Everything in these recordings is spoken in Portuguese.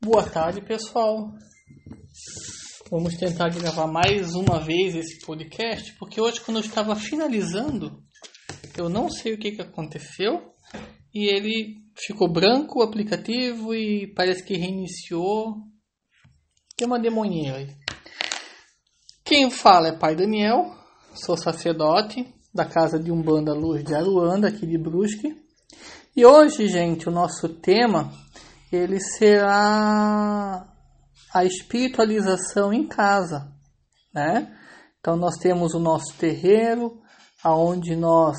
Boa tarde, pessoal. Vamos tentar gravar mais uma vez esse podcast, porque hoje, quando eu estava finalizando, eu não sei o que, que aconteceu e ele ficou branco o aplicativo e parece que reiniciou. Tem uma demoninha aí. Quem fala é Pai Daniel, sou sacerdote da casa de Umbanda Luz de Aruanda, aqui de Brusque. E hoje, gente, o nosso tema ele será a espiritualização em casa, né? Então nós temos o nosso terreiro, aonde nós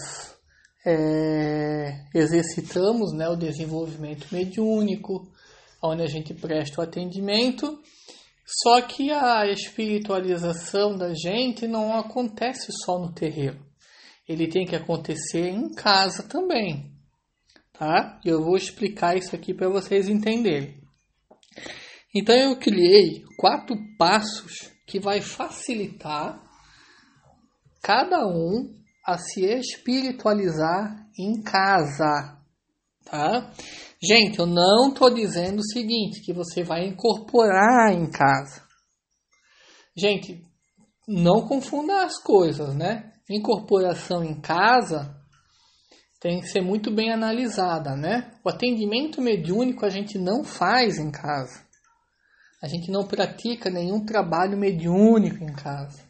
é, exercitamos, né, o desenvolvimento mediúnico, onde a gente presta o atendimento. Só que a espiritualização da gente não acontece só no terreiro. Ele tem que acontecer em casa também tá? Eu vou explicar isso aqui para vocês entenderem. Então eu criei quatro passos que vai facilitar cada um a se espiritualizar em casa, tá? Gente, eu não estou dizendo o seguinte, que você vai incorporar em casa. Gente, não confunda as coisas, né? Incorporação em casa tem que ser muito bem analisada, né? O atendimento mediúnico a gente não faz em casa. A gente não pratica nenhum trabalho mediúnico em casa.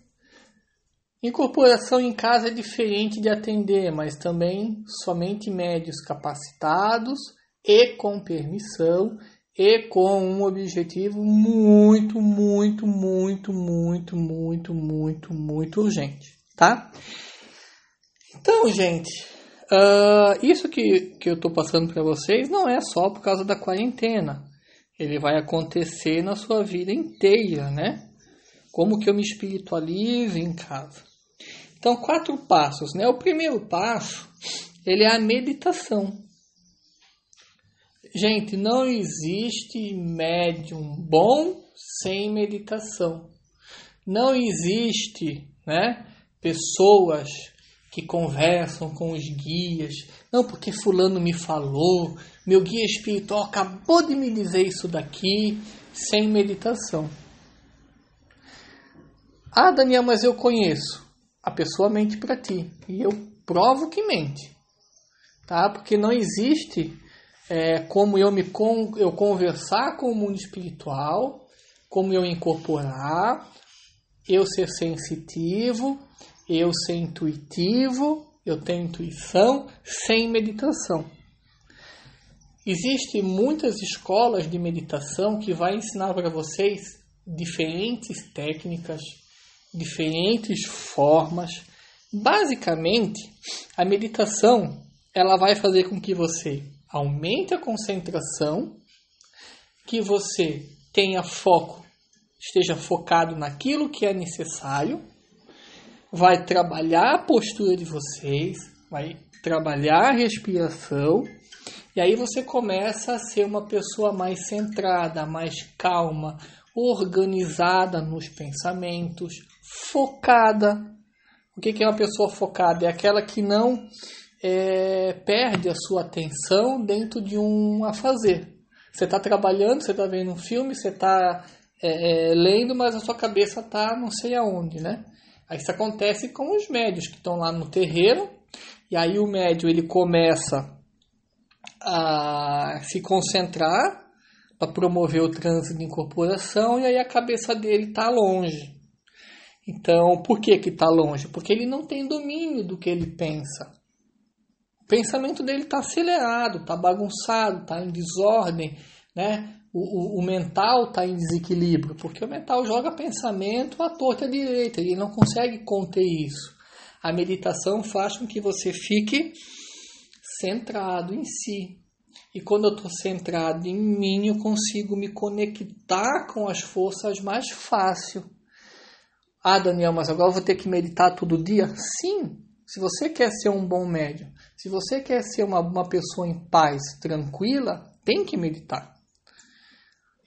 Incorporação em casa é diferente de atender, mas também somente médios capacitados e com permissão e com um objetivo muito, muito, muito, muito, muito, muito, muito urgente, tá? Então, gente, Uh, isso que, que eu estou passando para vocês não é só por causa da quarentena. Ele vai acontecer na sua vida inteira, né? Como que eu me espiritualizo em casa. Então, quatro passos, né? O primeiro passo, ele é a meditação. Gente, não existe médium bom sem meditação. Não existe, né, pessoas que conversam com os guias. Não, porque Fulano me falou, meu guia espiritual acabou de me dizer isso daqui, sem meditação. Ah, Daniel, mas eu conheço. A pessoa mente para ti. E eu provo que mente. Tá? Porque não existe é, como eu me con eu conversar com o mundo espiritual, como eu incorporar, eu ser sensitivo, eu ser intuitivo, eu tenho intuição sem meditação. Existem muitas escolas de meditação que vai ensinar para vocês diferentes técnicas, diferentes formas. Basicamente, a meditação ela vai fazer com que você aumente a concentração, que você tenha foco, esteja focado naquilo que é necessário vai trabalhar a postura de vocês, vai trabalhar a respiração, e aí você começa a ser uma pessoa mais centrada, mais calma, organizada nos pensamentos, focada. O que é uma pessoa focada? É aquela que não é, perde a sua atenção dentro de um a fazer. Você está trabalhando, você está vendo um filme, você está é, é, lendo, mas a sua cabeça está não sei aonde, né? Isso acontece com os médios que estão lá no terreiro, e aí o médio ele começa a se concentrar para promover o trânsito de incorporação, e aí a cabeça dele está longe. Então, por que que está longe? Porque ele não tem domínio do que ele pensa. O pensamento dele está acelerado, está bagunçado, está em desordem, né? o, o, o mental está em desequilíbrio, porque o mental joga pensamento à torta à direita, ele não consegue conter isso. A meditação faz com que você fique centrado em si. E quando eu estou centrado em mim, eu consigo me conectar com as forças mais fácil. Ah, Daniel, mas agora eu vou ter que meditar todo dia? Sim, se você quer ser um bom médium, se você quer ser uma, uma pessoa em paz, tranquila, tem que meditar.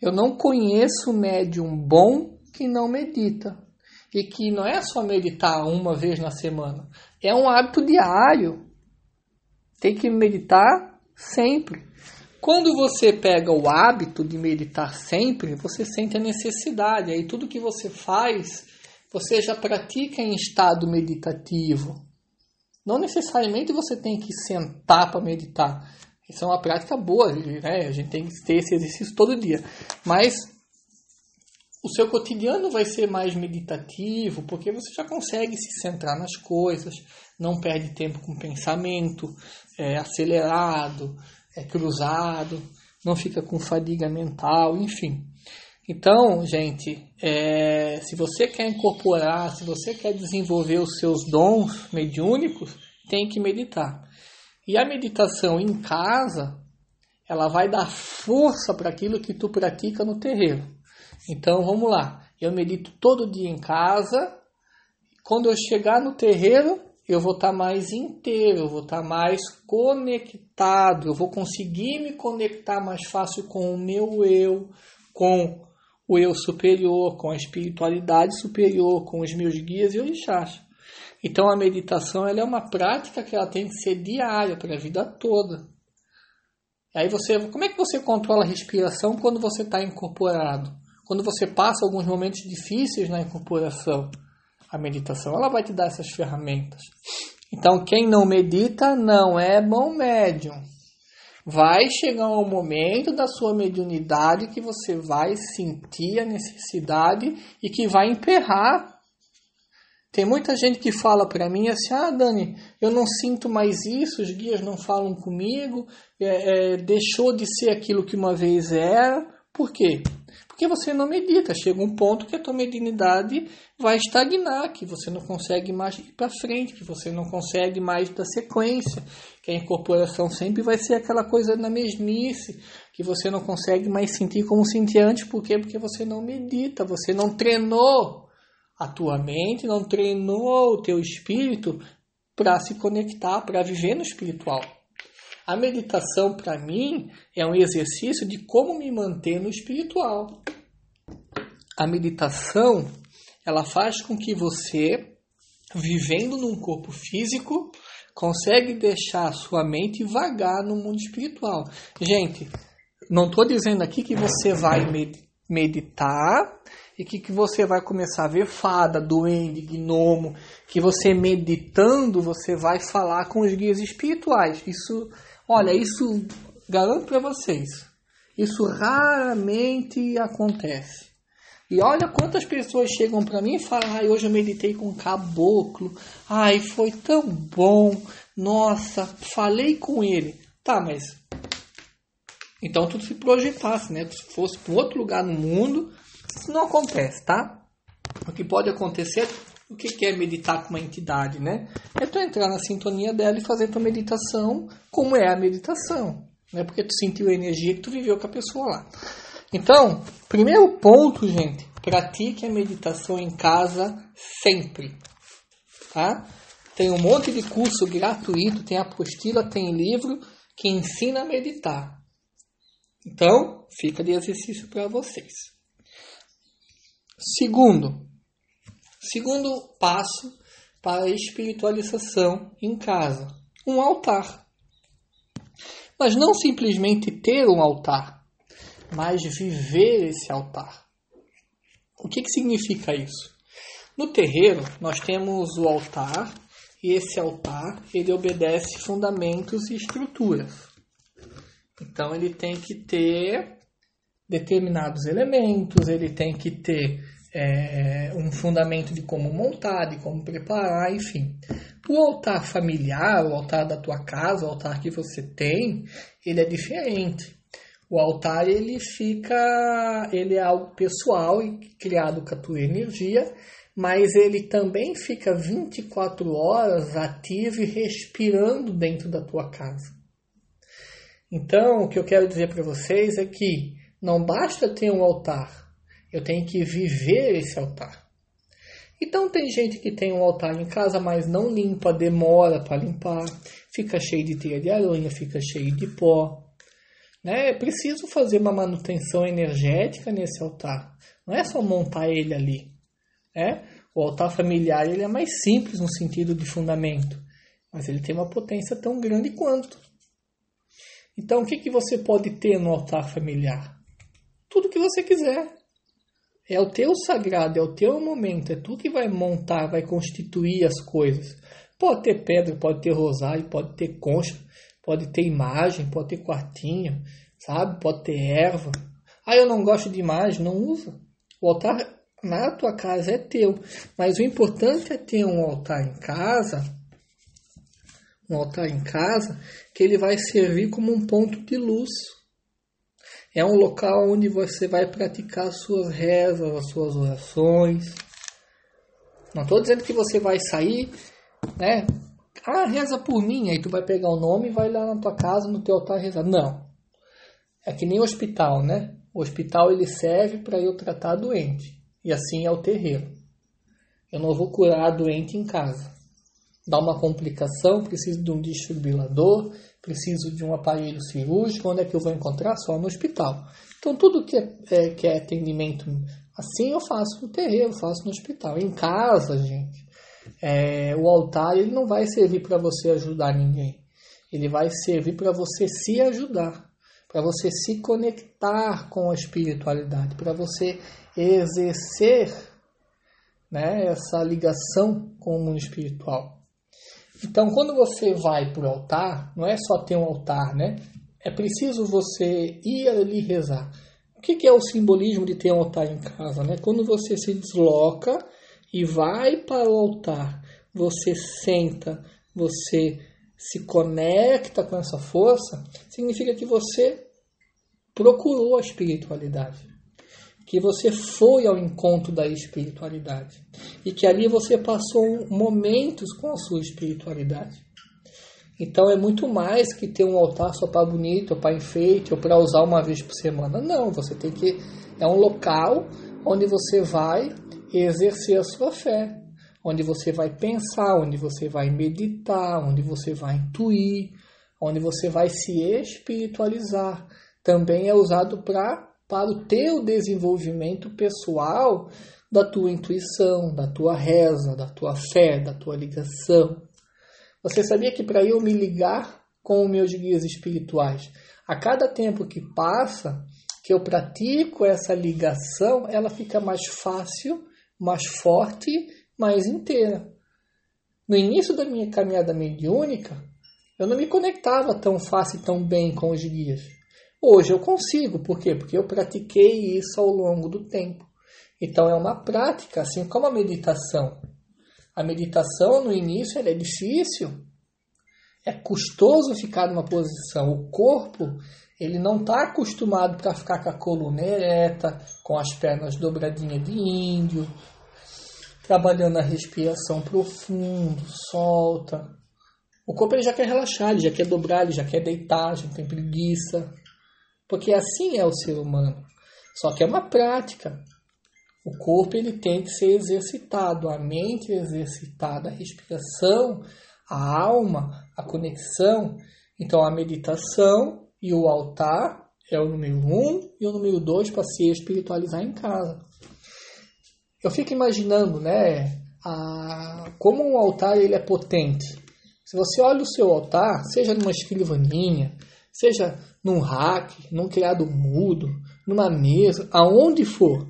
Eu não conheço médium bom que não medita. E que não é só meditar uma vez na semana. É um hábito diário. Tem que meditar sempre. Quando você pega o hábito de meditar sempre, você sente a necessidade. Aí tudo que você faz, você já pratica em estado meditativo. Não necessariamente você tem que sentar para meditar. Isso é uma prática boa, né? A gente tem que ter esse exercício todo dia. Mas o seu cotidiano vai ser mais meditativo, porque você já consegue se centrar nas coisas, não perde tempo com pensamento é, acelerado, é cruzado, não fica com fadiga mental, enfim. Então, gente, é, se você quer incorporar, se você quer desenvolver os seus dons mediúnicos, tem que meditar. E a meditação em casa, ela vai dar força para aquilo que tu pratica no terreiro. Então, vamos lá. Eu medito todo dia em casa. Quando eu chegar no terreiro, eu vou estar tá mais inteiro, eu vou estar tá mais conectado, eu vou conseguir me conectar mais fácil com o meu eu, com o eu superior, com a espiritualidade superior, com os meus guias e orixás. Então a meditação ela é uma prática que ela tem que ser diária para a vida toda. Aí você, como é que você controla a respiração quando você está incorporado? Quando você passa alguns momentos difíceis na incorporação, a meditação ela vai te dar essas ferramentas. Então quem não medita não é bom médium. Vai chegar um momento da sua mediunidade que você vai sentir a necessidade e que vai emperrar tem muita gente que fala para mim assim: ah, Dani, eu não sinto mais isso, os guias não falam comigo, é, é, deixou de ser aquilo que uma vez era. Por quê? Porque você não medita. Chega um ponto que a tua mediunidade vai estagnar, que você não consegue mais ir para frente, que você não consegue mais dar sequência, que a incorporação sempre vai ser aquela coisa na mesmice, que você não consegue mais sentir como sentia antes. Por quê? Porque você não medita, você não treinou a tua mente, não treinou o teu espírito para se conectar, para viver no espiritual. A meditação, para mim, é um exercício de como me manter no espiritual. A meditação, ela faz com que você, vivendo num corpo físico, consegue deixar a sua mente vagar no mundo espiritual. Gente, não estou dizendo aqui que você vai meditar e que, que você vai começar a ver fada, duende, gnomo, que você meditando, você vai falar com os guias espirituais. Isso, olha, isso garanto para vocês. Isso raramente acontece. E olha quantas pessoas chegam para mim e falam: ai, hoje eu meditei com um caboclo. Ai, foi tão bom. Nossa, falei com ele. Tá, mas. Então tu se projetasse, né? Se fosse para outro lugar no mundo, isso não acontece, tá? O que pode acontecer, o que é meditar com uma entidade, né? É tu entrar na sintonia dela e fazer tua meditação como é a meditação, né? Porque tu sentiu a energia que tu viveu com a pessoa lá. Então, primeiro ponto, gente, pratique a meditação em casa sempre, tá? Tem um monte de curso gratuito, tem apostila, tem livro que ensina a meditar. Então, fica de exercício para vocês. Segundo, segundo passo para a espiritualização em casa, um altar. Mas não simplesmente ter um altar, mas viver esse altar. O que, que significa isso? No terreiro, nós temos o altar e esse altar ele obedece fundamentos e estruturas. Então ele tem que ter determinados elementos, ele tem que ter é, um fundamento de como montar, de como preparar, enfim. O altar familiar, o altar da tua casa, o altar que você tem, ele é diferente. O altar ele fica, ele é algo pessoal e criado com a tua energia, mas ele também fica 24 horas ativo e respirando dentro da tua casa. Então, o que eu quero dizer para vocês é que não basta ter um altar, eu tenho que viver esse altar. Então tem gente que tem um altar em casa, mas não limpa, demora para limpar, fica cheio de teia de aranha, fica cheio de pó. Né? É preciso fazer uma manutenção energética nesse altar. Não é só montar ele ali. Né? O altar familiar ele é mais simples no sentido de fundamento, mas ele tem uma potência tão grande quanto. Então, o que, que você pode ter no altar familiar? Tudo que você quiser. É o teu sagrado, é o teu momento, é tu que vai montar, vai constituir as coisas. Pode ter pedra, pode ter rosário, pode ter concha, pode ter imagem, pode ter quartinho, sabe? Pode ter erva. Ah, eu não gosto de imagem, não usa. O altar na tua casa é teu, mas o importante é ter um altar em casa, um altar em casa que ele vai servir como um ponto de luz. É um local onde você vai praticar as suas rezas, as suas orações. Não estou dizendo que você vai sair, né? Ah, reza por mim. Aí tu vai pegar o nome e vai lá na tua casa, no teu altar rezar. Não. É que nem hospital, né? O hospital ele serve para eu tratar doente. E assim é o terreiro. Eu não vou curar doente em casa. Dá uma complicação, preciso de um desfibrilador, preciso de um aparelho cirúrgico, onde é que eu vou encontrar? Só no hospital. Então, tudo que é, é, que é atendimento assim eu faço no terreiro, faço no hospital. Em casa, gente, é, o altar ele não vai servir para você ajudar ninguém. Ele vai servir para você se ajudar, para você se conectar com a espiritualidade, para você exercer né, essa ligação com o mundo espiritual. Então, quando você vai para o altar, não é só ter um altar, né? É preciso você ir ali rezar. O que, que é o simbolismo de ter um altar em casa? Né? Quando você se desloca e vai para o altar, você senta, você se conecta com essa força, significa que você procurou a espiritualidade que você foi ao encontro da espiritualidade e que ali você passou momentos com a sua espiritualidade. Então é muito mais que ter um altar só para bonito, ou para enfeite, ou para usar uma vez por semana. Não, você tem que. É um local onde você vai exercer a sua fé, onde você vai pensar, onde você vai meditar, onde você vai intuir, onde você vai se espiritualizar. Também é usado para para o teu desenvolvimento pessoal da tua intuição, da tua reza, da tua fé, da tua ligação. Você sabia que para eu me ligar com os meus guias espirituais, a cada tempo que passa, que eu pratico essa ligação, ela fica mais fácil, mais forte, mais inteira. No início da minha caminhada mediúnica, eu não me conectava tão fácil e tão bem com os guias. Hoje eu consigo, por quê? Porque eu pratiquei isso ao longo do tempo. Então é uma prática, assim como a meditação. A meditação no início é difícil, é custoso ficar numa posição. O corpo ele não está acostumado para ficar com a coluna ereta, com as pernas dobradinhas de índio, trabalhando a respiração profundo, solta. O corpo ele já quer relaxar, ele já quer dobrar, ele já quer deitar, já tem preguiça. Porque assim é o ser humano. Só que é uma prática. O corpo ele tem que ser exercitado, a mente é exercitada, a respiração, a alma, a conexão. Então a meditação e o altar é o número um e o número dois para se espiritualizar em casa. Eu fico imaginando, né, a, como um altar ele é potente. Se você olha o seu altar, seja numa escrivaninha, seja num rack, num criado mudo, numa mesa, aonde for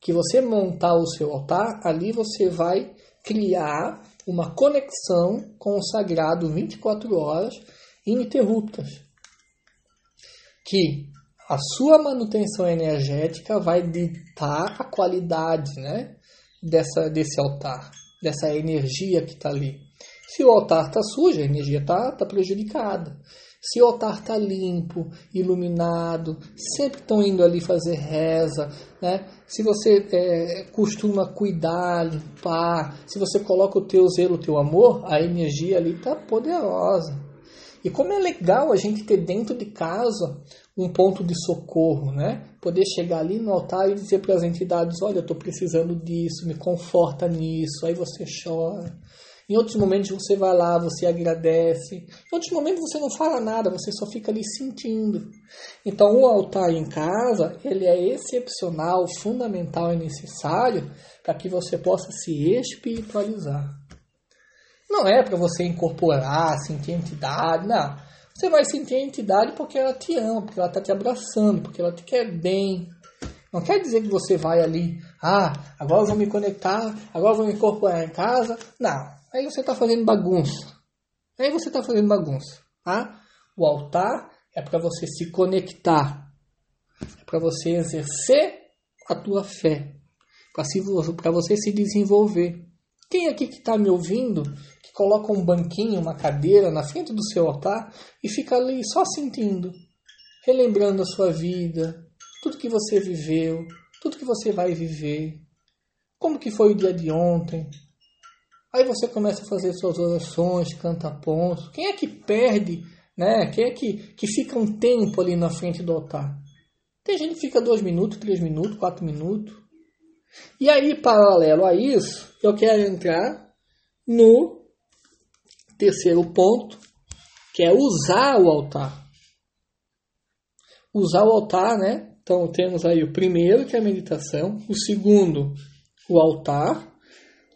que você montar o seu altar, ali você vai criar uma conexão com o sagrado 24 horas ininterruptas. Que a sua manutenção energética vai ditar a qualidade né, dessa, desse altar, dessa energia que está ali. Se o altar está sujo, a energia está tá prejudicada. Se o altar está limpo, iluminado, sempre estão indo ali fazer reza, né? Se você é, costuma cuidar, limpar, se você coloca o teu zelo, o teu amor, a energia ali está poderosa. E como é legal a gente ter dentro de casa um ponto de socorro, né? Poder chegar ali no altar e dizer para as entidades: olha, eu estou precisando disso, me conforta nisso. Aí você chora. Em outros momentos você vai lá, você agradece. Em outros momentos você não fala nada, você só fica ali sentindo. Então o altar em casa, ele é excepcional, fundamental e necessário para que você possa se espiritualizar. Não é para você incorporar, sentir entidade, não. Você vai sentir a entidade porque ela te ama, porque ela está te abraçando, porque ela te quer bem. Não quer dizer que você vai ali, ah, agora eu vou me conectar, agora eu vou me incorporar em casa. Não, aí você está fazendo bagunça. Aí você está fazendo bagunça. Tá? O altar é para você se conectar, é para você exercer a tua fé, para você se desenvolver. Quem aqui que está me ouvindo, que coloca um banquinho, uma cadeira na frente do seu altar e fica ali só sentindo, relembrando a sua vida, tudo que você viveu, tudo que você vai viver, como que foi o dia de ontem. Aí você começa a fazer suas orações, canta pontos. Quem é que perde, né? Quem é que, que fica um tempo ali na frente do altar? Tem gente que fica dois minutos, três minutos, quatro minutos. E aí, paralelo a isso, eu quero entrar no terceiro ponto, que é usar o altar. Usar o altar, né? Então temos aí o primeiro, que é a meditação, o segundo, o altar,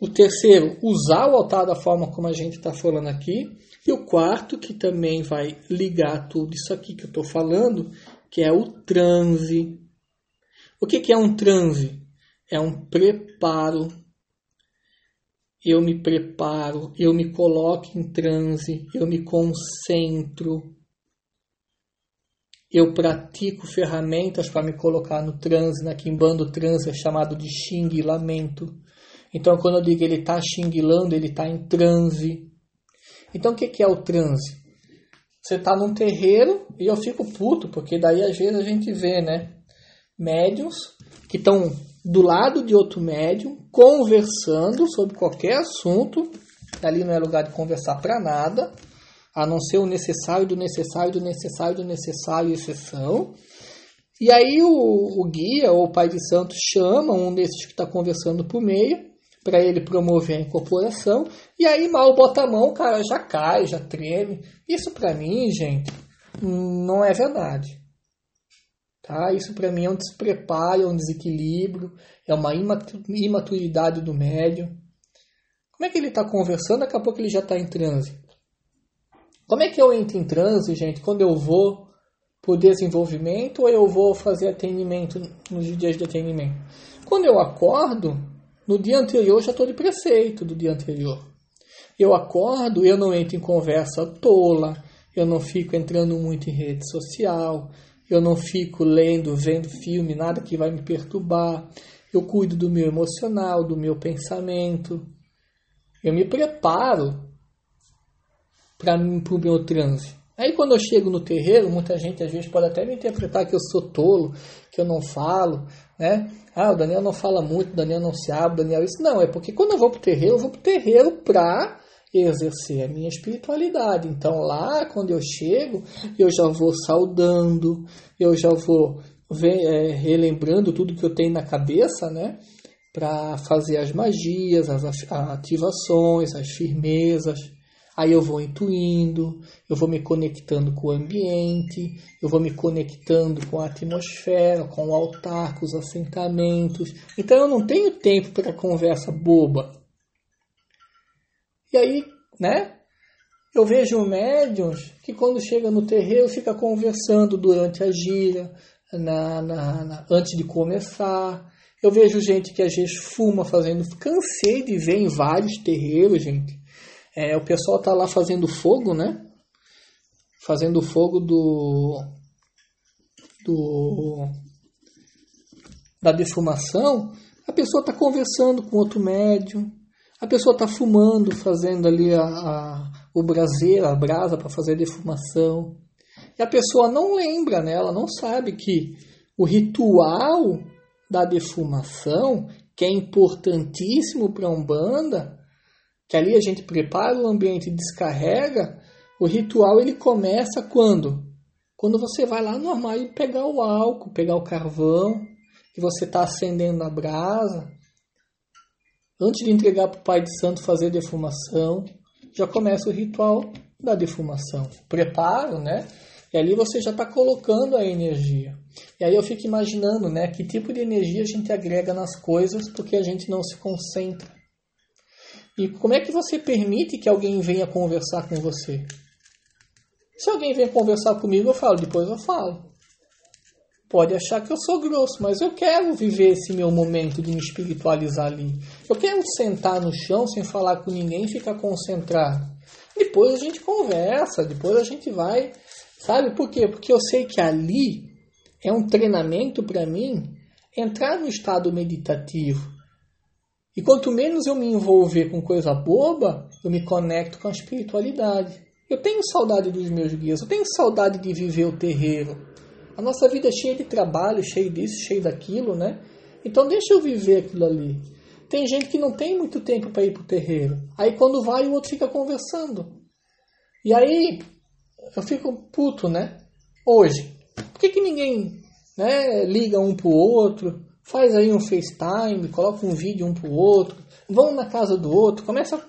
o terceiro, usar o altar da forma como a gente está falando aqui, e o quarto, que também vai ligar tudo isso aqui que eu estou falando, que é o transe. O que, que é um transe? é um preparo. Eu me preparo, eu me coloco em transe, eu me concentro, eu pratico ferramentas para me colocar no transe, na quimbanda transe é chamado de xinguilamento. Então, quando eu digo ele está xinguilando, ele está em transe. Então, o que é o transe? Você está num terreiro e eu fico puto, porque daí às vezes a gente vê, né? Médiums que estão do lado de outro médium, conversando sobre qualquer assunto. Ali não é lugar de conversar para nada, a não ser o necessário do necessário do necessário do necessário, exceção. E aí o, o guia ou o pai de santo chama um desses que está conversando por meio para ele promover a incorporação. E aí mal bota a mão, o cara já cai, já treme. Isso para mim, gente, não é verdade. Tá? Isso para mim é um despreparo, é um desequilíbrio, é uma imaturidade do médium. Como é que ele está conversando, daqui a pouco ele já está em transe. Como é que eu entro em transe, gente, quando eu vou por desenvolvimento ou eu vou fazer atendimento nos dias de atendimento? Quando eu acordo, no dia anterior já estou de preceito do dia anterior. Eu acordo, eu não entro em conversa tola, eu não fico entrando muito em rede social, eu não fico lendo, vendo filme, nada que vai me perturbar. Eu cuido do meu emocional, do meu pensamento. Eu me preparo para o meu transe. Aí quando eu chego no terreiro, muita gente às vezes pode até me interpretar que eu sou tolo, que eu não falo, né? Ah, o Daniel não fala muito, o Daniel não se abre, o Daniel isso. Não, é porque quando eu vou pro terreiro, eu vou pro terreiro para exercer a minha espiritualidade. Então lá, quando eu chego, eu já vou saudando, eu já vou é, relembrando tudo que eu tenho na cabeça, né? Para fazer as magias, as ativações, as firmezas. Aí eu vou intuindo, eu vou me conectando com o ambiente, eu vou me conectando com a atmosfera, com o altar, com os assentamentos. Então eu não tenho tempo para conversa boba. E aí, né? Eu vejo médiums que quando chega no terreiro fica conversando durante a gira, na, na, na, antes de começar. Eu vejo gente que às vezes fuma fazendo. Cansei de ver em vários terreiros, gente. É, o pessoal tá lá fazendo fogo, né? Fazendo fogo do. do da defumação. A pessoa está conversando com outro médium, a pessoa está fumando, fazendo ali a, a, o braseiro, a brasa para fazer a defumação. E a pessoa não lembra, né? ela não sabe que o ritual da defumação, que é importantíssimo para a Umbanda, que ali a gente prepara o ambiente e descarrega, o ritual ele começa quando? Quando você vai lá no armário pegar o álcool, pegar o carvão, que você está acendendo a brasa, Antes de entregar para o Pai de Santo fazer a defumação, já começa o ritual da defumação. Preparo, né? E ali você já está colocando a energia. E aí eu fico imaginando, né, que tipo de energia a gente agrega nas coisas porque a gente não se concentra. E como é que você permite que alguém venha conversar com você? Se alguém vem conversar comigo, eu falo, depois eu falo. Pode achar que eu sou grosso, mas eu quero viver esse meu momento de me espiritualizar ali. Eu quero sentar no chão sem falar com ninguém e ficar concentrado. Depois a gente conversa, depois a gente vai. Sabe por quê? Porque eu sei que ali é um treinamento para mim entrar no estado meditativo. E quanto menos eu me envolver com coisa boba, eu me conecto com a espiritualidade. Eu tenho saudade dos meus guias, eu tenho saudade de viver o terreiro. A nossa vida é cheia de trabalho, cheia disso, cheia daquilo, né? Então deixa eu viver aquilo ali. Tem gente que não tem muito tempo para ir para o terreiro. Aí quando vai, o outro fica conversando. E aí eu fico puto, né? Hoje. Por que, que ninguém né, liga um pro outro? Faz aí um FaceTime, coloca um vídeo um pro outro, vão na casa do outro, começa,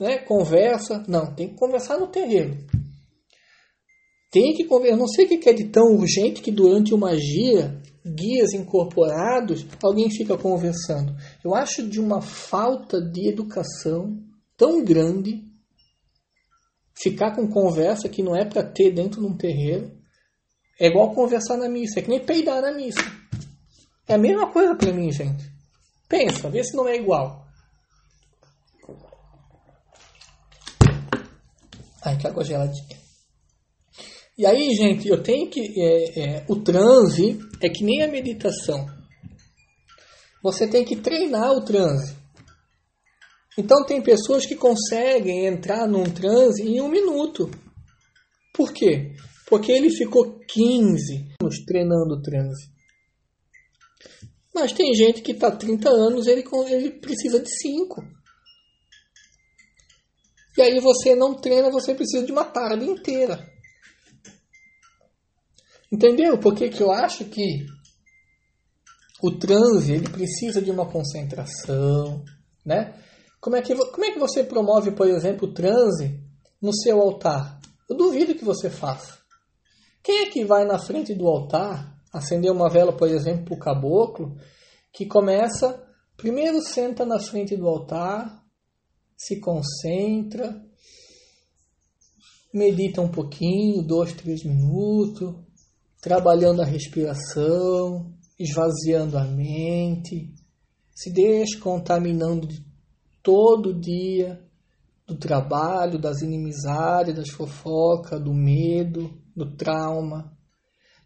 né, conversa. Não, tem que conversar no terreiro. Tem que conversar. Não sei o que é de tão urgente que durante uma magia, guias incorporados, alguém fica conversando. Eu acho de uma falta de educação tão grande ficar com conversa que não é para ter dentro de um terreiro. É igual conversar na missa, é que nem peidar na missa. É a mesma coisa para mim, gente. Pensa, vê se não é igual. Ai, que água geladinha. E aí, gente, eu tenho que. É, é, o transe é que nem a meditação. Você tem que treinar o transe. Então, tem pessoas que conseguem entrar num transe em um minuto. Por quê? Porque ele ficou 15 anos treinando o transe. Mas tem gente que está 30 anos, ele, ele precisa de 5. E aí você não treina, você precisa de uma tarde inteira. Entendeu? Porque que eu acho que o transe ele precisa de uma concentração, né? Como é que como é que você promove, por exemplo, o transe no seu altar? Eu duvido que você faça. Quem é que vai na frente do altar acender uma vela, por exemplo, para o caboclo, que começa primeiro senta na frente do altar, se concentra, medita um pouquinho, dois, três minutos, trabalhando a respiração, esvaziando a mente, se descontaminando de todo dia do trabalho, das inimizades, das fofocas, do medo, do trauma.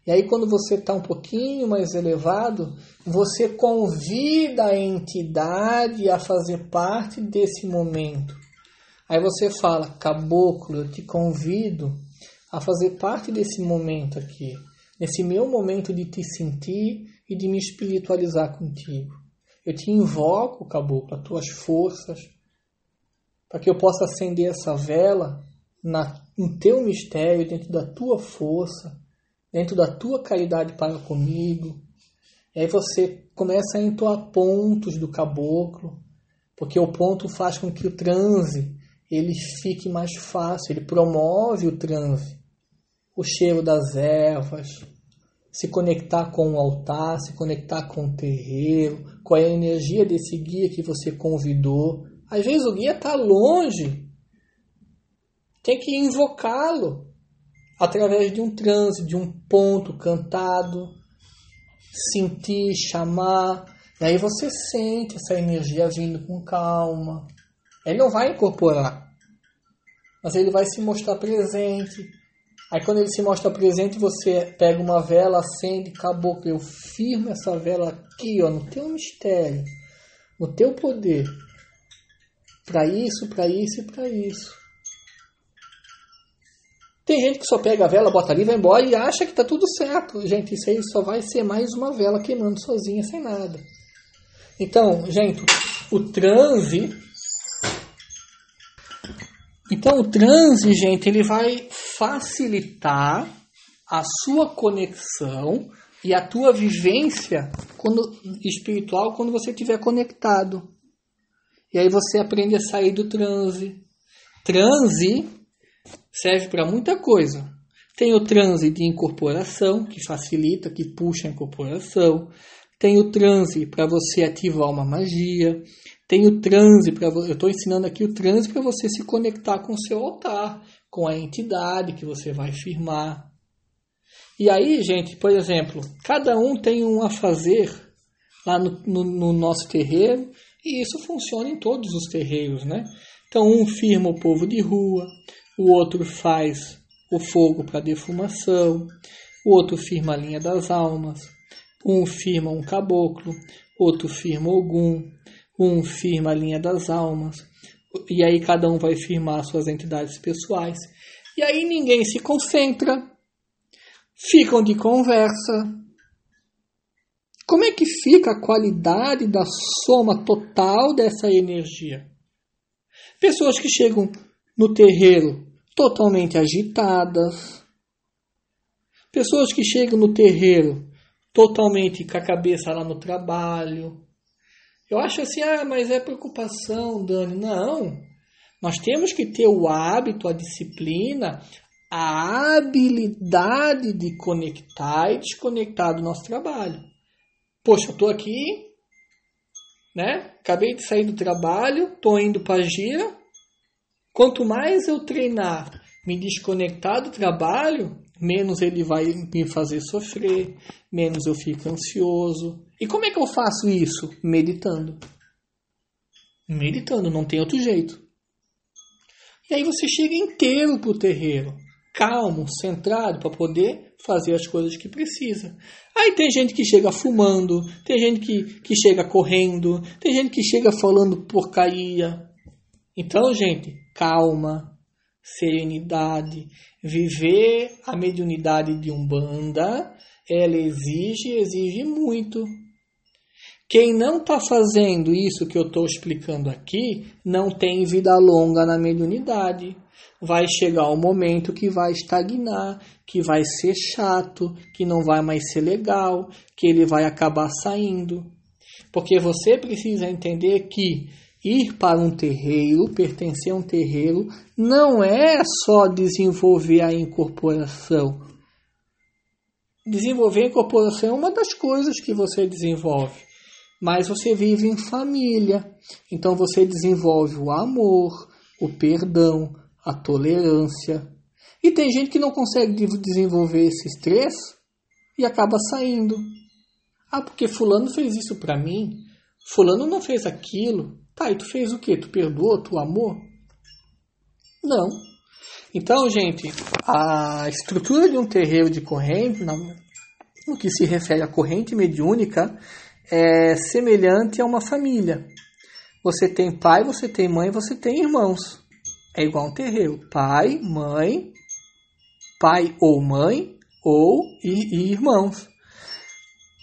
E aí, quando você está um pouquinho mais elevado, você convida a entidade a fazer parte desse momento. Aí você fala, caboclo, eu te convido a fazer parte desse momento aqui nesse meu momento de te sentir e de me espiritualizar contigo. Eu te invoco, caboclo, as tuas forças, para que eu possa acender essa vela na, no teu mistério, dentro da tua força, dentro da tua caridade para comigo. E aí você começa a entoar pontos do caboclo, porque o ponto faz com que o transe ele fique mais fácil, ele promove o transe o cheiro das ervas, se conectar com o altar, se conectar com o terreiro, qual é a energia desse guia que você convidou. Às vezes o guia está longe, tem que invocá-lo através de um transe, de um ponto cantado, sentir, chamar. E aí você sente essa energia vindo com calma. Ele não vai incorporar, mas ele vai se mostrar presente Aí quando ele se mostra presente, você pega uma vela, acende, acabou. Eu firmo essa vela aqui, ó, no teu mistério, no teu poder. Para isso, para isso e para isso. Tem gente que só pega a vela, bota ali, vai embora e acha que tá tudo certo. Gente, isso aí só vai ser mais uma vela queimando sozinha, sem nada. Então, gente, o transe então o transe, gente, ele vai facilitar a sua conexão e a tua vivência quando, espiritual quando você estiver conectado. E aí você aprende a sair do transe. Transe serve para muita coisa. Tem o transe de incorporação, que facilita, que puxa a incorporação. Tem o transe para você ativar uma magia. Tem o transe para eu estou ensinando aqui o transe para você se conectar com o seu altar, com a entidade que você vai firmar. E aí, gente, por exemplo, cada um tem um a fazer lá no, no, no nosso terreiro, e isso funciona em todos os terreiros, né? Então, um firma o povo de rua, o outro faz o fogo para defumação, o outro firma a linha das almas, um firma um caboclo, outro firma Ogum, um firma a linha das almas, e aí cada um vai firmar suas entidades pessoais. E aí ninguém se concentra, ficam de conversa. Como é que fica a qualidade da soma total dessa energia? Pessoas que chegam no terreiro totalmente agitadas. Pessoas que chegam no terreiro totalmente com a cabeça lá no trabalho. Eu acho assim, ah, mas é preocupação, Dani. Não. Nós temos que ter o hábito, a disciplina, a habilidade de conectar e desconectar do nosso trabalho. Poxa, eu estou aqui, né? Acabei de sair do trabalho, estou indo para a gira. Quanto mais eu treinar, me desconectar do trabalho, menos ele vai me fazer sofrer, menos eu fico ansioso. E como é que eu faço isso? Meditando. Meditando, não tem outro jeito. E aí você chega inteiro para o terreiro, calmo, centrado, para poder fazer as coisas que precisa. Aí tem gente que chega fumando, tem gente que, que chega correndo, tem gente que chega falando porcaria. Então, gente, calma, serenidade, viver a mediunidade de Umbanda, ela exige, exige muito. Quem não está fazendo isso que eu estou explicando aqui, não tem vida longa na mediunidade. Vai chegar um momento que vai estagnar, que vai ser chato, que não vai mais ser legal, que ele vai acabar saindo. Porque você precisa entender que Ir para um terreiro, pertencer a um terreiro, não é só desenvolver a incorporação. Desenvolver a incorporação é uma das coisas que você desenvolve, mas você vive em família, então você desenvolve o amor, o perdão, a tolerância. E tem gente que não consegue desenvolver esses três e acaba saindo. Ah, porque Fulano fez isso para mim, Fulano não fez aquilo. Tá, e tu fez o quê? Tu perdoou? Tu amou? Não. Então, gente, a estrutura de um terreiro de corrente, no que se refere à corrente mediúnica, é semelhante a uma família. Você tem pai, você tem mãe, você tem irmãos. É igual um terreiro. Pai, mãe, pai ou mãe, ou e, e irmãos.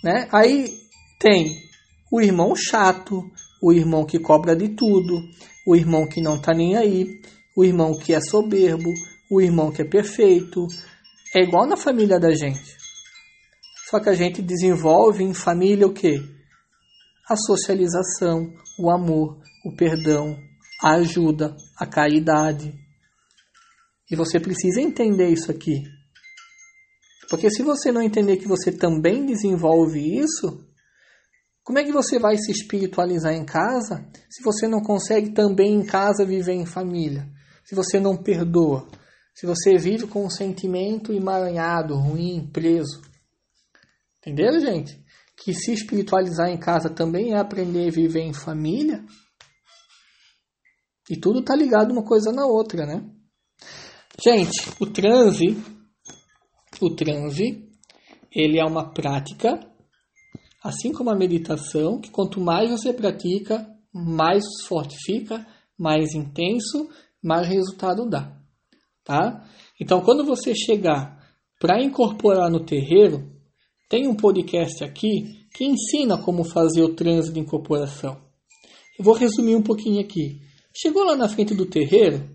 Né? Aí tem o irmão chato, o irmão que cobra de tudo, o irmão que não está nem aí, o irmão que é soberbo, o irmão que é perfeito. É igual na família da gente. Só que a gente desenvolve em família o quê? A socialização, o amor, o perdão, a ajuda, a caridade. E você precisa entender isso aqui. Porque se você não entender que você também desenvolve isso, como é que você vai se espiritualizar em casa se você não consegue também em casa viver em família? Se você não perdoa? Se você vive com um sentimento emaranhado, ruim, preso? Entenderam, gente? Que se espiritualizar em casa também é aprender a viver em família. E tudo está ligado uma coisa na outra, né? Gente, o transe, o transe, ele é uma prática Assim como a meditação, que quanto mais você pratica, mais forte fica, mais intenso, mais resultado dá. Tá? Então, quando você chegar para incorporar no terreiro, tem um podcast aqui que ensina como fazer o trânsito de incorporação. Eu vou resumir um pouquinho aqui. Chegou lá na frente do terreiro,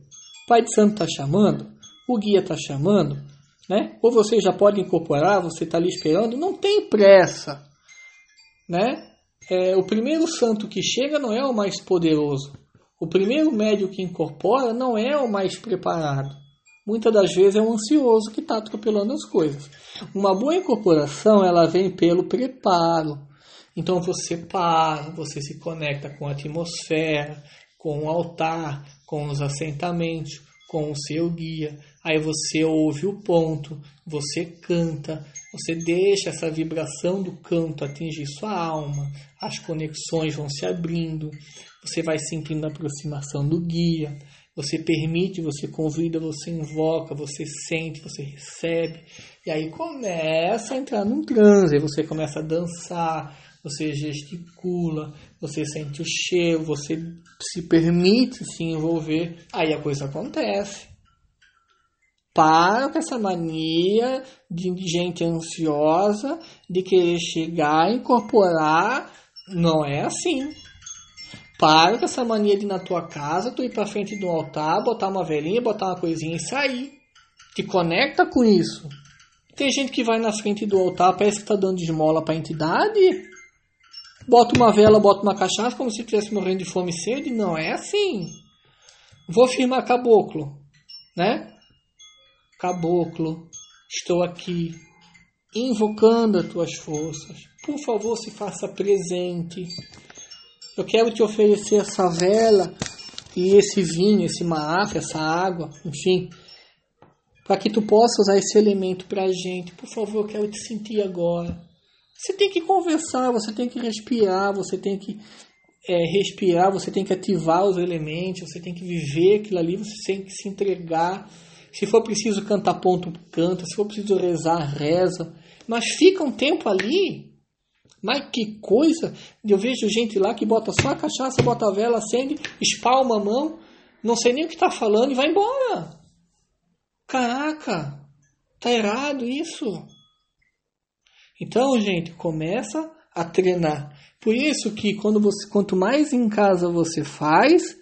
Pai de Santo está chamando, o guia está chamando, né? Ou você já pode incorporar, você está ali esperando, não tem pressa né? É, o primeiro santo que chega não é o mais poderoso. O primeiro médio que incorpora não é o mais preparado. Muitas das vezes é um ansioso que está atropelando as coisas. Uma boa incorporação ela vem pelo preparo. Então você para, você se conecta com a atmosfera, com o altar, com os assentamentos, com o seu guia. Aí você ouve o ponto, você canta, você deixa essa vibração do canto atingir sua alma, as conexões vão se abrindo, você vai sentindo a aproximação do guia, você permite, você convida, você invoca, você sente, você recebe, e aí começa a entrar num transe, você começa a dançar, você gesticula, você sente o cheiro, você se permite se envolver, aí a coisa acontece. Para com essa mania de gente ansiosa de querer chegar, incorporar. Não é assim. Para com essa mania de na tua casa, tu ir para frente do altar, botar uma velhinha, botar uma coisinha e sair. Te conecta com isso. Tem gente que vai na frente do altar, parece que está dando esmola para entidade. Bota uma vela, bota uma cachaça como se estivesse morrendo de fome e sede. Não é assim. Vou firmar caboclo, né? Caboclo, estou aqui invocando as tuas forças. Por favor, se faça presente. Eu quero te oferecer essa vela e esse vinho, esse maaf, essa água, enfim, para que tu possa usar esse elemento para a gente. Por favor, eu quero te sentir agora. Você tem que conversar, você tem que respirar, você tem que é, respirar, você tem que ativar os elementos, você tem que viver aquilo ali, você tem que se entregar. Se for preciso cantar ponto, canta. Se for preciso rezar, reza. Mas fica um tempo ali. Mas que coisa! Eu vejo gente lá que bota só a cachaça, bota a vela, acende, espalma a mão, não sei nem o que está falando e vai embora. Caraca! Tá errado isso. Então, gente, começa a treinar. Por isso que quando você, quanto mais em casa você faz,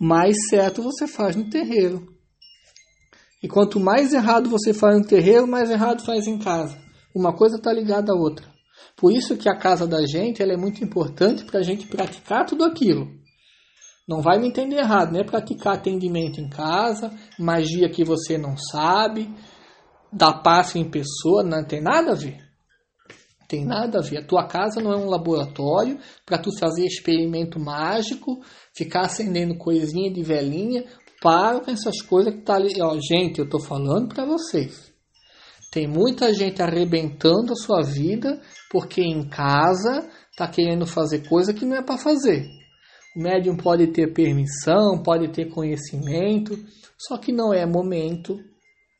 mais certo você faz no terreiro. E quanto mais errado você faz no terreiro, mais errado faz em casa. Uma coisa está ligada à outra. Por isso que a casa da gente ela é muito importante para a gente praticar tudo aquilo. Não vai me entender errado, não é praticar atendimento em casa, magia que você não sabe, dar passe em pessoa, não tem nada a ver. Tem nada a ver. A tua casa não é um laboratório para tu fazer experimento mágico, ficar acendendo coisinha de velhinha, para com essas coisas que tá ali. Ó, gente, eu tô falando para vocês. Tem muita gente arrebentando a sua vida porque em casa tá querendo fazer coisa que não é para fazer. O médium pode ter permissão, pode ter conhecimento, só que não é momento,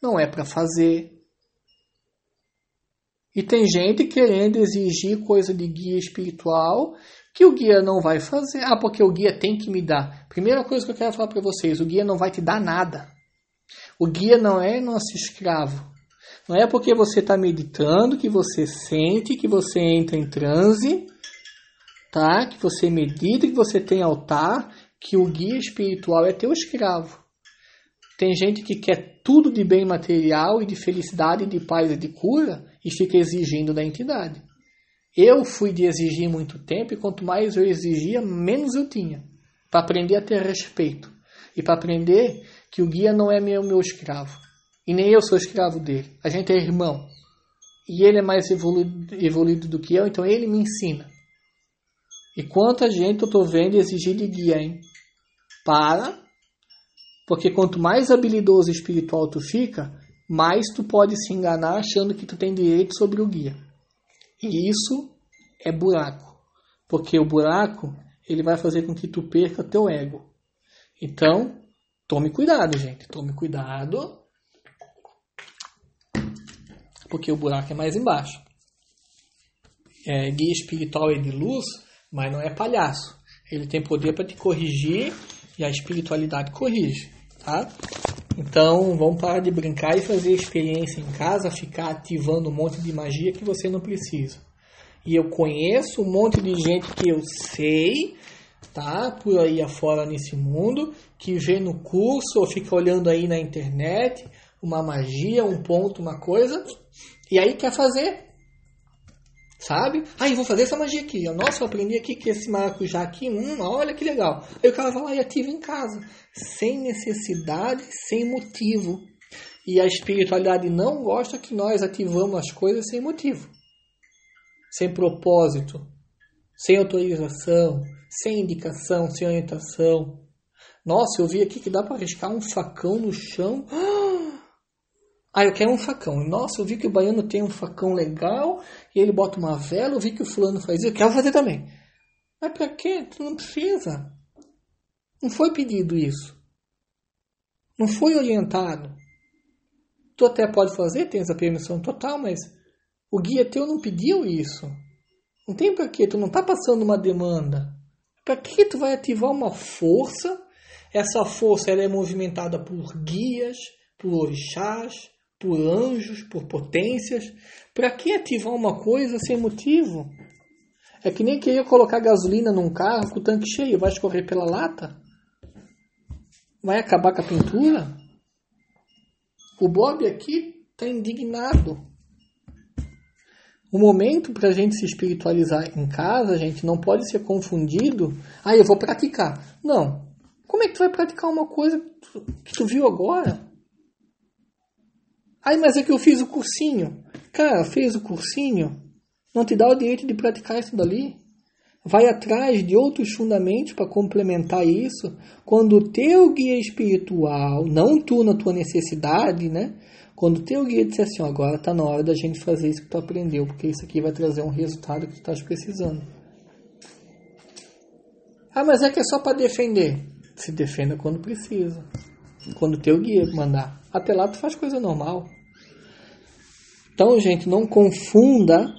não é para fazer. E tem gente querendo exigir coisa de guia espiritual que o guia não vai fazer. Ah, porque o guia tem que me dar. Primeira coisa que eu quero falar para vocês: o guia não vai te dar nada. O guia não é nosso escravo. Não é porque você está meditando que você sente, que você entra em transe, tá? Que você medita, que você tem altar, que o guia espiritual é teu escravo. Tem gente que quer tudo de bem material e de felicidade, de paz e de cura e fica exigindo da entidade. Eu fui de exigir muito tempo e quanto mais eu exigia, menos eu tinha. Para aprender a ter respeito. E para aprender que o guia não é meu, meu escravo. E nem eu sou escravo dele. A gente é irmão. E ele é mais evoluído, evoluído do que eu, então ele me ensina. E quanta gente eu estou vendo exigir de guia, hein? Para. Porque quanto mais habilidoso espiritual tu fica, mais tu pode se enganar achando que tu tem direito sobre o guia. E isso é buraco. Porque o buraco, ele vai fazer com que tu perca teu ego. Então, tome cuidado, gente. Tome cuidado. Porque o buraco é mais embaixo. É, guia espiritual é de luz, mas não é palhaço. Ele tem poder para te corrigir e a espiritualidade corrige, tá? Então, vamos parar de brincar e fazer experiência em casa, ficar ativando um monte de magia que você não precisa. E eu conheço um monte de gente que eu sei, tá? Por aí afora nesse mundo, que vê no curso ou fica olhando aí na internet uma magia, um ponto, uma coisa, e aí quer fazer. Sabe? Ah, eu vou fazer essa magia aqui. Nossa, eu aprendi aqui que esse maracujá aqui, hum, olha que legal. Aí o cara vai lá e ativa em casa sem necessidade, sem motivo. E a espiritualidade não gosta que nós ativamos as coisas sem motivo, sem propósito, sem autorização, sem indicação, sem orientação. Nossa, eu vi aqui que dá para riscar um facão no chão. Ah, eu quero um facão. Nossa, eu vi que o baiano tem um facão legal e ele bota uma vela. Eu vi que o fulano faz isso. Eu quero fazer também. Mas para quê? Tu não precisa. Não foi pedido isso. Não foi orientado. Tu até pode fazer, tem essa permissão total, mas o guia teu não pediu isso. Não tem para quê, tu não está passando uma demanda. Para que tu vai ativar uma força? Essa força ela é movimentada por guias, por orixás, por anjos, por potências. Para que ativar uma coisa sem motivo? É que nem querer colocar gasolina num carro com o tanque cheio, vai escorrer pela lata? Vai acabar com a pintura? O Bob aqui está indignado. O momento para a gente se espiritualizar em casa, gente, não pode ser confundido. Ah, eu vou praticar. Não. Como é que tu vai praticar uma coisa que tu viu agora? Ai, mas é que eu fiz o cursinho. Cara, fez o cursinho, não te dá o direito de praticar isso dali. Vai atrás de outros fundamentos para complementar isso. Quando o teu guia espiritual, não tu na tua necessidade, né? Quando o teu guia disser assim, agora está na hora da gente fazer isso que tu aprendeu, porque isso aqui vai trazer um resultado que tu estás precisando. Ah, mas é que é só para defender. Se defenda quando precisa. Quando teu guia mandar. Até lá tu faz coisa normal. Então, gente, não confunda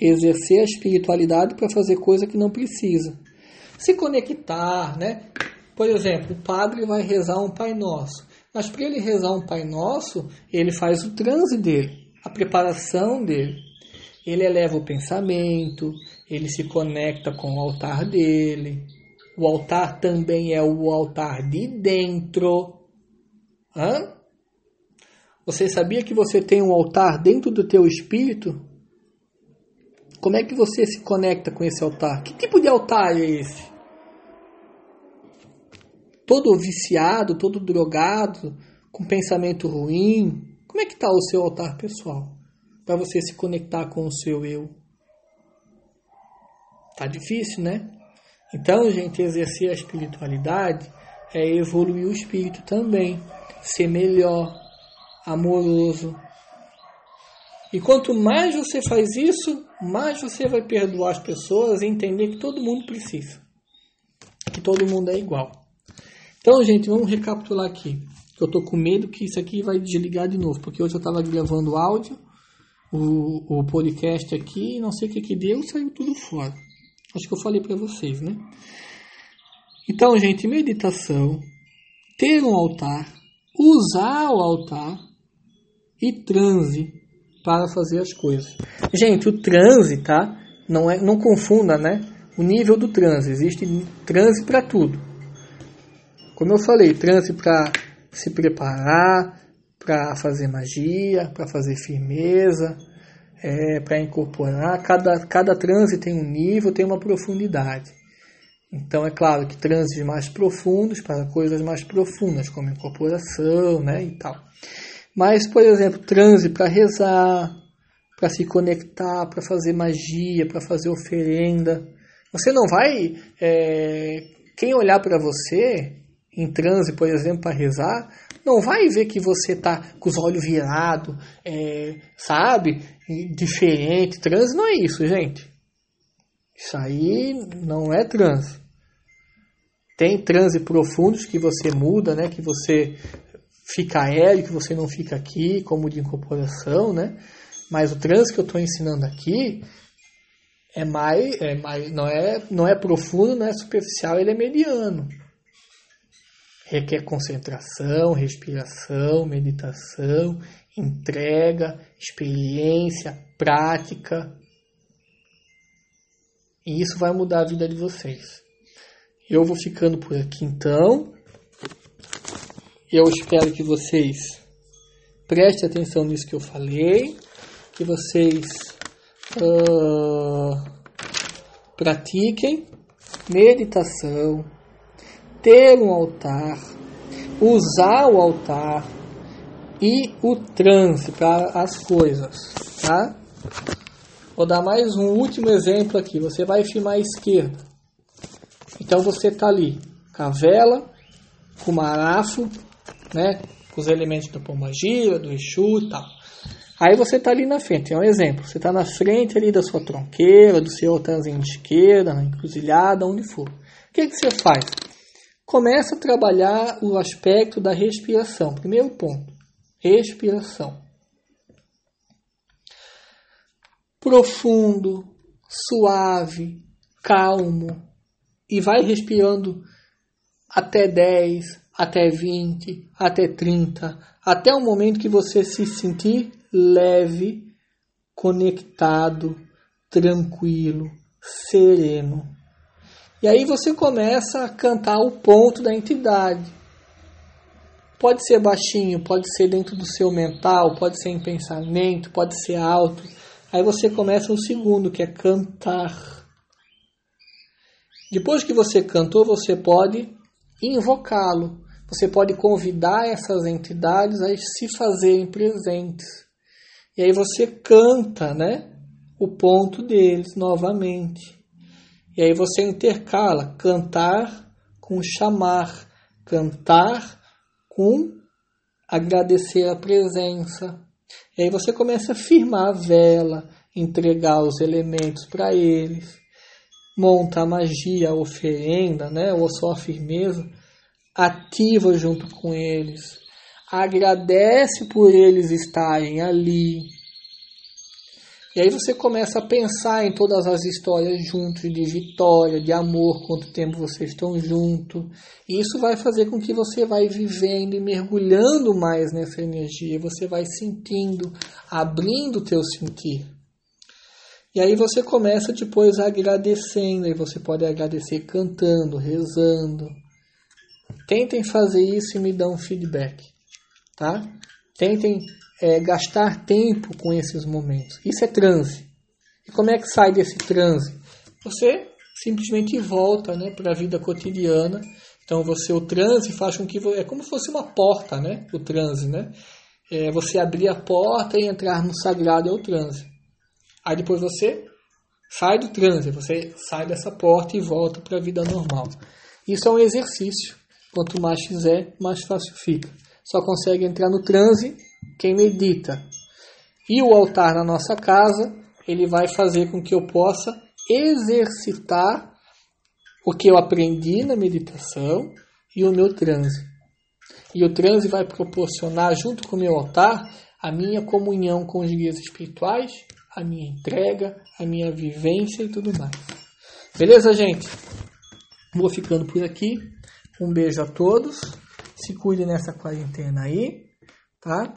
exercer a espiritualidade para fazer coisa que não precisa. Se conectar, né? Por exemplo, o padre vai rezar um Pai Nosso. Mas para ele rezar um Pai Nosso, ele faz o transe dele, a preparação dele. Ele eleva o pensamento, ele se conecta com o altar dele. O altar também é o altar de dentro. Hã? Você sabia que você tem um altar dentro do teu espírito? Como é que você se conecta com esse altar? Que tipo de altar é esse? todo viciado, todo drogado, com pensamento ruim, como é que está o seu altar pessoal? Para você se conectar com o seu eu. Tá difícil, né? Então, gente, exercer a espiritualidade é evoluir o espírito também, ser melhor, amoroso. E quanto mais você faz isso, mais você vai perdoar as pessoas e entender que todo mundo precisa, que todo mundo é igual. Então, gente, vamos recapitular aqui. Eu tô com medo que isso aqui vai desligar de novo, porque hoje eu estava gravando áudio, o, o podcast aqui, não sei o que que deu, saiu tudo fora. Acho que eu falei para vocês, né? Então, gente, meditação, ter um altar, usar o altar e transe para fazer as coisas. Gente, o transe, tá? Não é, não confunda, né? O nível do transe, existe transe para tudo. Como eu falei, transe para se preparar, para fazer magia, para fazer firmeza, é, para incorporar. Cada, cada transe tem um nível, tem uma profundidade. Então é claro que transes mais profundos para coisas mais profundas, como incorporação né, e tal. Mas, por exemplo, transe para rezar, para se conectar, para fazer magia, para fazer oferenda. Você não vai. É, quem olhar para você em transe, por exemplo, para rezar, não vai ver que você está com os olhos virados, é, sabe? Diferente. Transe não é isso, gente. Isso aí não é transe. Tem transe profundos que você muda, né? Que você fica aéreo, que você não fica aqui, como de incorporação, né? Mas o transe que eu estou ensinando aqui é mais, é mais não, é, não é profundo, não é superficial, ele é mediano requer concentração, respiração, meditação, entrega, experiência, prática. E isso vai mudar a vida de vocês. Eu vou ficando por aqui então. Eu espero que vocês prestem atenção nisso que eu falei, que vocês uh, pratiquem meditação, ter um altar, usar o altar e o transe para as coisas, tá? Vou dar mais um último exemplo aqui. Você vai filmar à esquerda. Então você está ali com a vela, com o marafo, né? Com os elementos da pombagira, do Exu e tal. Aí você está ali na frente, é um exemplo. Você está na frente ali da sua tronqueira, do seu altarzinho de esquerda, na encruzilhada, onde for. O que, que você faz? Começa a trabalhar o aspecto da respiração. Primeiro ponto, respiração. Profundo, suave, calmo. E vai respirando até 10, até 20, até 30, até o momento que você se sentir leve, conectado, tranquilo, sereno. E aí você começa a cantar o ponto da entidade. Pode ser baixinho, pode ser dentro do seu mental, pode ser em pensamento, pode ser alto. Aí você começa o segundo, que é cantar. Depois que você cantou, você pode invocá-lo. Você pode convidar essas entidades a se fazerem presentes. E aí você canta, né? O ponto deles novamente. E aí você intercala cantar com chamar, cantar com agradecer a presença. E aí você começa a firmar a vela, entregar os elementos para eles, monta a magia, a oferenda, né? ou só a firmeza, ativa junto com eles agradece por eles estarem ali. E aí você começa a pensar em todas as histórias juntos, de vitória, de amor, quanto tempo vocês estão juntos. E isso vai fazer com que você vai vivendo e mergulhando mais nessa energia, você vai sentindo, abrindo o teu sentir. E aí você começa depois agradecendo, aí você pode agradecer cantando, rezando. Tentem fazer isso e me dão um feedback tá? Tentem é, gastar tempo com esses momentos. Isso é transe. E como é que sai desse transe? Você simplesmente volta né, para a vida cotidiana. Então você o transe faz com que é como se fosse uma porta, né? O transe, né? É você abrir a porta e entrar no sagrado é o transe. Aí depois você sai do transe, você sai dessa porta e volta para a vida normal. Isso é um exercício. Quanto mais fizer, mais fácil fica só consegue entrar no transe quem medita. E o altar na nossa casa, ele vai fazer com que eu possa exercitar o que eu aprendi na meditação e o meu transe. E o transe vai proporcionar, junto com o meu altar, a minha comunhão com os guias espirituais, a minha entrega, a minha vivência e tudo mais. Beleza, gente? Vou ficando por aqui. Um beijo a todos se cuide nessa quarentena aí, tá?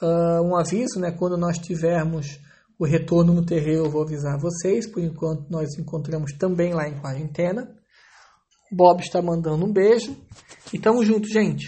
Uh, um aviso, né? Quando nós tivermos o retorno no terreiro, eu vou avisar vocês. Por enquanto, nós encontramos também lá em quarentena. Bob está mandando um beijo. E tamo junto, gente.